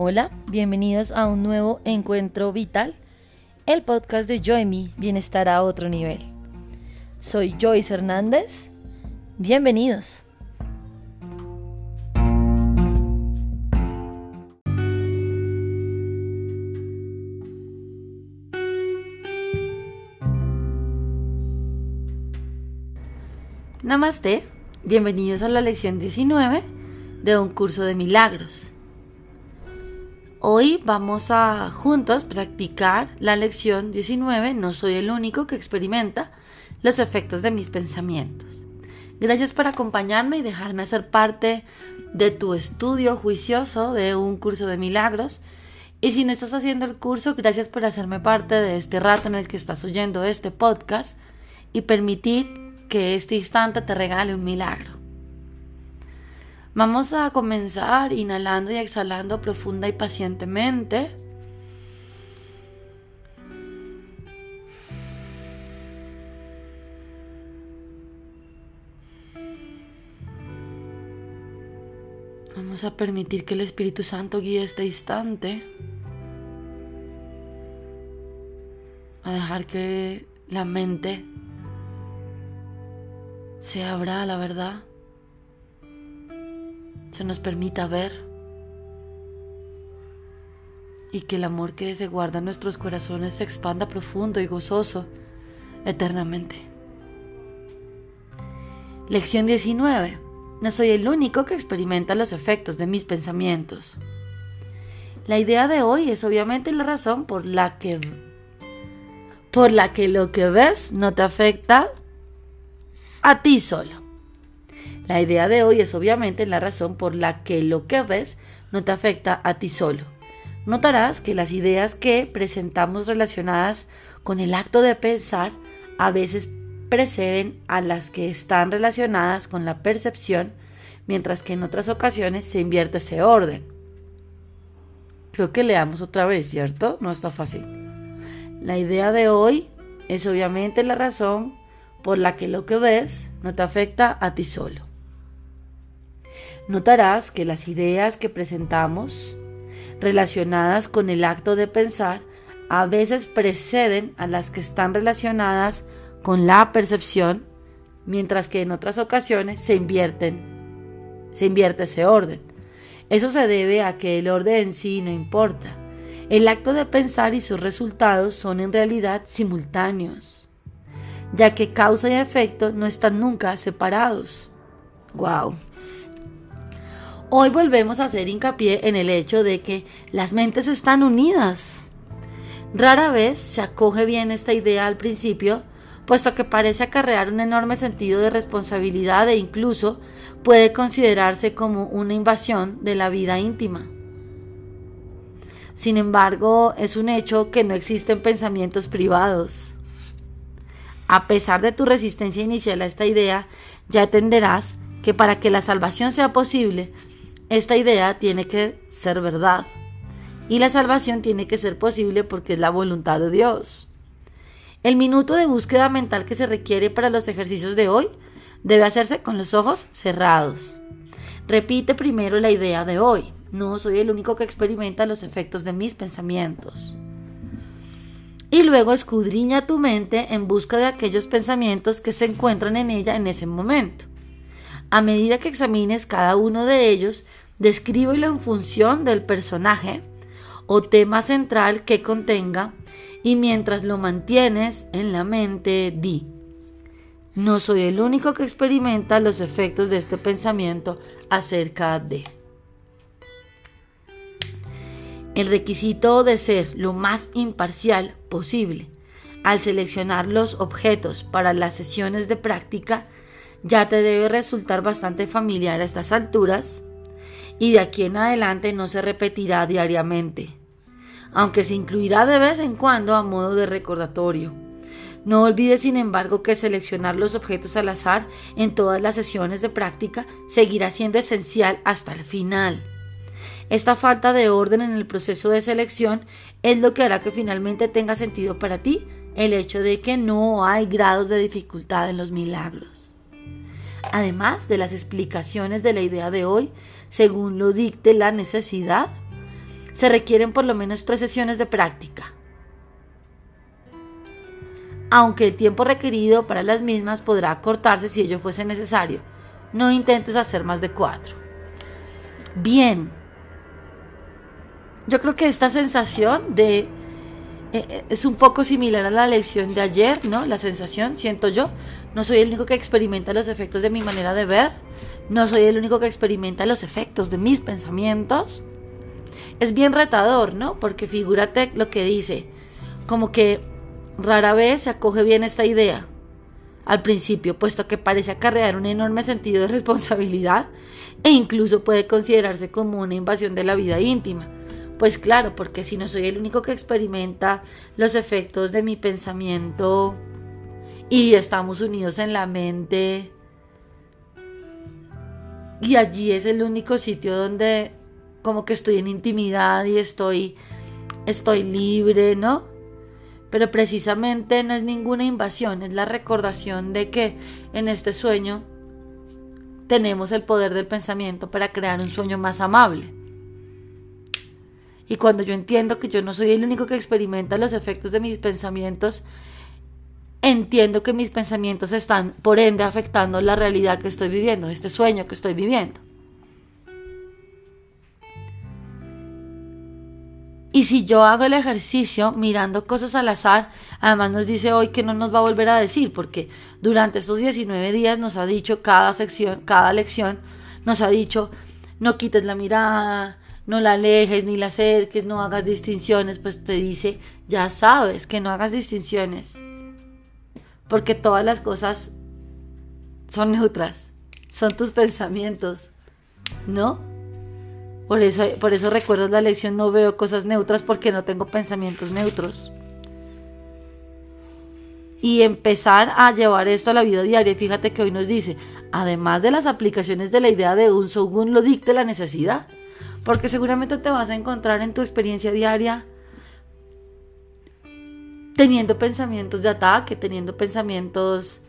Hola, bienvenidos a un nuevo encuentro vital, el podcast de Joy Bienestar a otro nivel. Soy Joyce Hernández. Bienvenidos. Namaste, bienvenidos a la lección 19 de un curso de milagros. Hoy vamos a juntos practicar la lección 19, no soy el único que experimenta los efectos de mis pensamientos. Gracias por acompañarme y dejarme ser parte de tu estudio juicioso de un curso de milagros. Y si no estás haciendo el curso, gracias por hacerme parte de este rato en el que estás oyendo este podcast y permitir que este instante te regale un milagro. Vamos a comenzar inhalando y exhalando profunda y pacientemente. Vamos a permitir que el Espíritu Santo guíe este instante. A dejar que la mente se abra la verdad, se nos permita ver y que el amor que se guarda en nuestros corazones se expanda profundo y gozoso eternamente. Lección 19. No soy el único que experimenta los efectos de mis pensamientos. La idea de hoy es obviamente la razón por la que por la que lo que ves no te afecta a ti solo. La idea de hoy es obviamente la razón por la que lo que ves no te afecta a ti solo. Notarás que las ideas que presentamos relacionadas con el acto de pensar a veces preceden a las que están relacionadas con la percepción, mientras que en otras ocasiones se invierte ese orden. Creo que leamos otra vez, ¿cierto? No está fácil. La idea de hoy es obviamente la razón por la que lo que ves no te afecta a ti solo. Notarás que las ideas que presentamos relacionadas con el acto de pensar a veces preceden a las que están relacionadas con la percepción, mientras que en otras ocasiones se invierten, se invierte ese orden. Eso se debe a que el orden en sí no importa. El acto de pensar y sus resultados son en realidad simultáneos ya que causa y efecto no están nunca separados. Wow. Hoy volvemos a hacer hincapié en el hecho de que las mentes están unidas. Rara vez se acoge bien esta idea al principio, puesto que parece acarrear un enorme sentido de responsabilidad e incluso puede considerarse como una invasión de la vida íntima. Sin embargo, es un hecho que no existen pensamientos privados. A pesar de tu resistencia inicial a esta idea, ya entenderás que para que la salvación sea posible, esta idea tiene que ser verdad. Y la salvación tiene que ser posible porque es la voluntad de Dios. El minuto de búsqueda mental que se requiere para los ejercicios de hoy debe hacerse con los ojos cerrados. Repite primero la idea de hoy. No soy el único que experimenta los efectos de mis pensamientos y luego escudriña tu mente en busca de aquellos pensamientos que se encuentran en ella en ese momento. A medida que examines cada uno de ellos, descríbelo en función del personaje o tema central que contenga y mientras lo mantienes en la mente di. No soy el único que experimenta los efectos de este pensamiento acerca de. El requisito de ser lo más imparcial posible al seleccionar los objetos para las sesiones de práctica ya te debe resultar bastante familiar a estas alturas y de aquí en adelante no se repetirá diariamente, aunque se incluirá de vez en cuando a modo de recordatorio. No olvides, sin embargo, que seleccionar los objetos al azar en todas las sesiones de práctica seguirá siendo esencial hasta el final. Esta falta de orden en el proceso de selección es lo que hará que finalmente tenga sentido para ti el hecho de que no hay grados de dificultad en los milagros. Además de las explicaciones de la idea de hoy, según lo dicte la necesidad, se requieren por lo menos tres sesiones de práctica. Aunque el tiempo requerido para las mismas podrá acortarse si ello fuese necesario. No intentes hacer más de cuatro. Bien. Yo creo que esta sensación de... Eh, eh, es un poco similar a la lección de ayer, ¿no? La sensación, siento yo. No soy el único que experimenta los efectos de mi manera de ver. No soy el único que experimenta los efectos de mis pensamientos. Es bien retador, ¿no? Porque figúrate lo que dice. Como que rara vez se acoge bien esta idea al principio, puesto que parece acarrear un enorme sentido de responsabilidad e incluso puede considerarse como una invasión de la vida íntima. Pues claro, porque si no soy el único que experimenta los efectos de mi pensamiento y estamos unidos en la mente y allí es el único sitio donde como que estoy en intimidad y estoy estoy libre, ¿no? Pero precisamente no es ninguna invasión, es la recordación de que en este sueño tenemos el poder del pensamiento para crear un sueño más amable. Y cuando yo entiendo que yo no soy el único que experimenta los efectos de mis pensamientos, entiendo que mis pensamientos están, por ende, afectando la realidad que estoy viviendo, este sueño que estoy viviendo. Y si yo hago el ejercicio mirando cosas al azar, además nos dice hoy que no nos va a volver a decir, porque durante estos 19 días nos ha dicho cada sección, cada lección, nos ha dicho, no quites la mirada, no la alejes ni la acerques, no hagas distinciones, pues te dice, ya sabes que no hagas distinciones, porque todas las cosas son neutras, son tus pensamientos, ¿no? Por eso, por eso recuerdas la lección, no veo cosas neutras porque no tengo pensamientos neutros. Y empezar a llevar esto a la vida diaria. Fíjate que hoy nos dice, además de las aplicaciones de la idea de un según lo dicte la necesidad. Porque seguramente te vas a encontrar en tu experiencia diaria teniendo pensamientos de ataque, teniendo pensamientos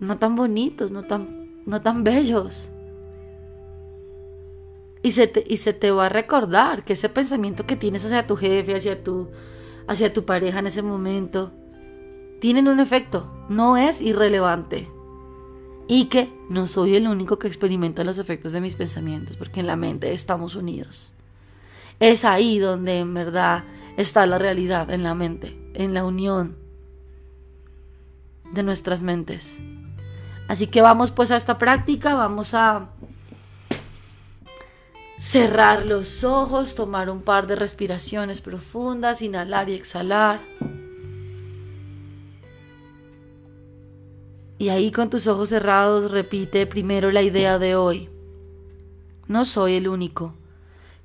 no tan bonitos, no tan, no tan bellos. Y se, te, y se te va a recordar que ese pensamiento que tienes hacia tu jefe, hacia tu, hacia tu pareja en ese momento, tienen un efecto, no es irrelevante. Y que no soy el único que experimenta los efectos de mis pensamientos, porque en la mente estamos unidos. Es ahí donde en verdad está la realidad, en la mente, en la unión de nuestras mentes. Así que vamos pues a esta práctica, vamos a cerrar los ojos, tomar un par de respiraciones profundas, inhalar y exhalar. Y ahí con tus ojos cerrados repite primero la idea de hoy. No soy el único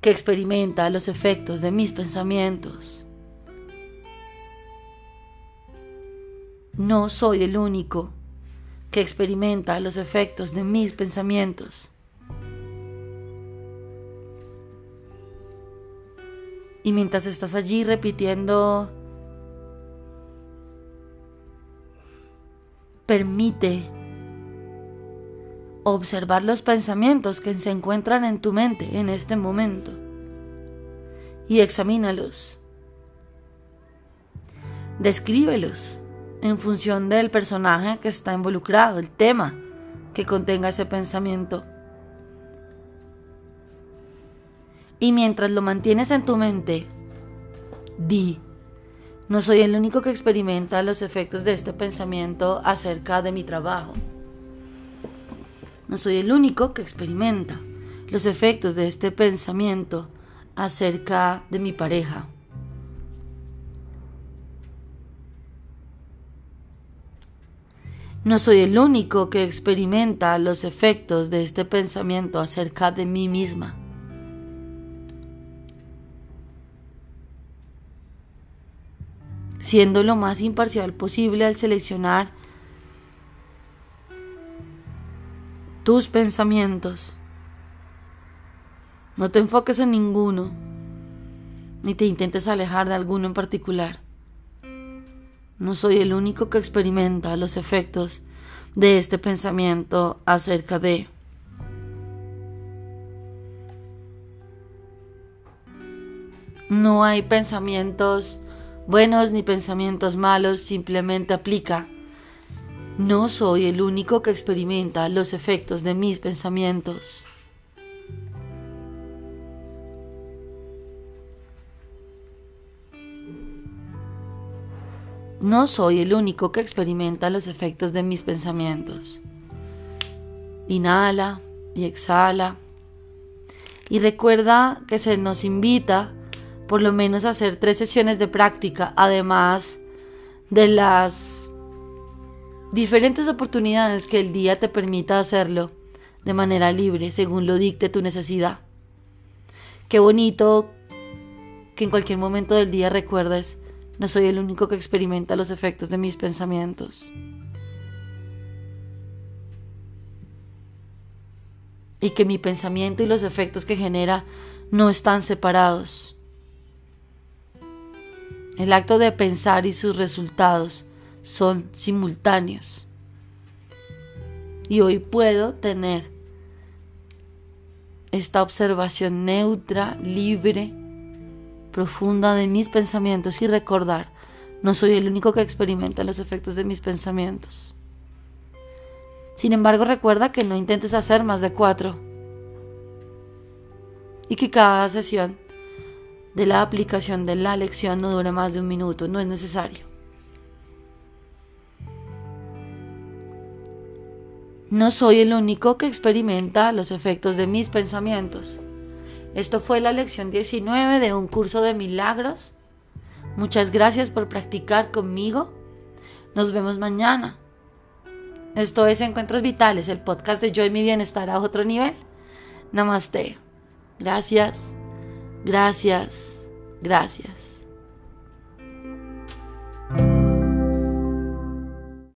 que experimenta los efectos de mis pensamientos. No soy el único que experimenta los efectos de mis pensamientos. Y mientras estás allí repitiendo, permite observar los pensamientos que se encuentran en tu mente en este momento y examínalos. Descríbelos en función del personaje que está involucrado, el tema que contenga ese pensamiento. Y mientras lo mantienes en tu mente, di, no soy el único que experimenta los efectos de este pensamiento acerca de mi trabajo. No soy el único que experimenta los efectos de este pensamiento acerca de mi pareja. No soy el único que experimenta los efectos de este pensamiento acerca de mí misma. Siendo lo más imparcial posible al seleccionar tus pensamientos. No te enfoques en ninguno, ni te intentes alejar de alguno en particular. No soy el único que experimenta los efectos de este pensamiento acerca de... No hay pensamientos buenos ni pensamientos malos, simplemente aplica. No soy el único que experimenta los efectos de mis pensamientos. No soy el único que experimenta los efectos de mis pensamientos. Inhala y exhala. Y recuerda que se nos invita por lo menos hacer tres sesiones de práctica, además de las diferentes oportunidades que el día te permita hacerlo de manera libre, según lo dicte tu necesidad. Qué bonito que en cualquier momento del día recuerdes, no soy el único que experimenta los efectos de mis pensamientos. y que mi pensamiento y los efectos que genera no están separados. El acto de pensar y sus resultados son simultáneos. Y hoy puedo tener esta observación neutra, libre, profunda de mis pensamientos y recordar, no soy el único que experimenta los efectos de mis pensamientos. Sin embargo, recuerda que no intentes hacer más de cuatro y que cada sesión de la aplicación de la lección no dure más de un minuto, no es necesario. No soy el único que experimenta los efectos de mis pensamientos. Esto fue la lección 19 de un curso de milagros. Muchas gracias por practicar conmigo. Nos vemos mañana. Esto es Encuentros Vitales, el podcast de Yo y mi bienestar a otro nivel. Namaste. Gracias, gracias, gracias.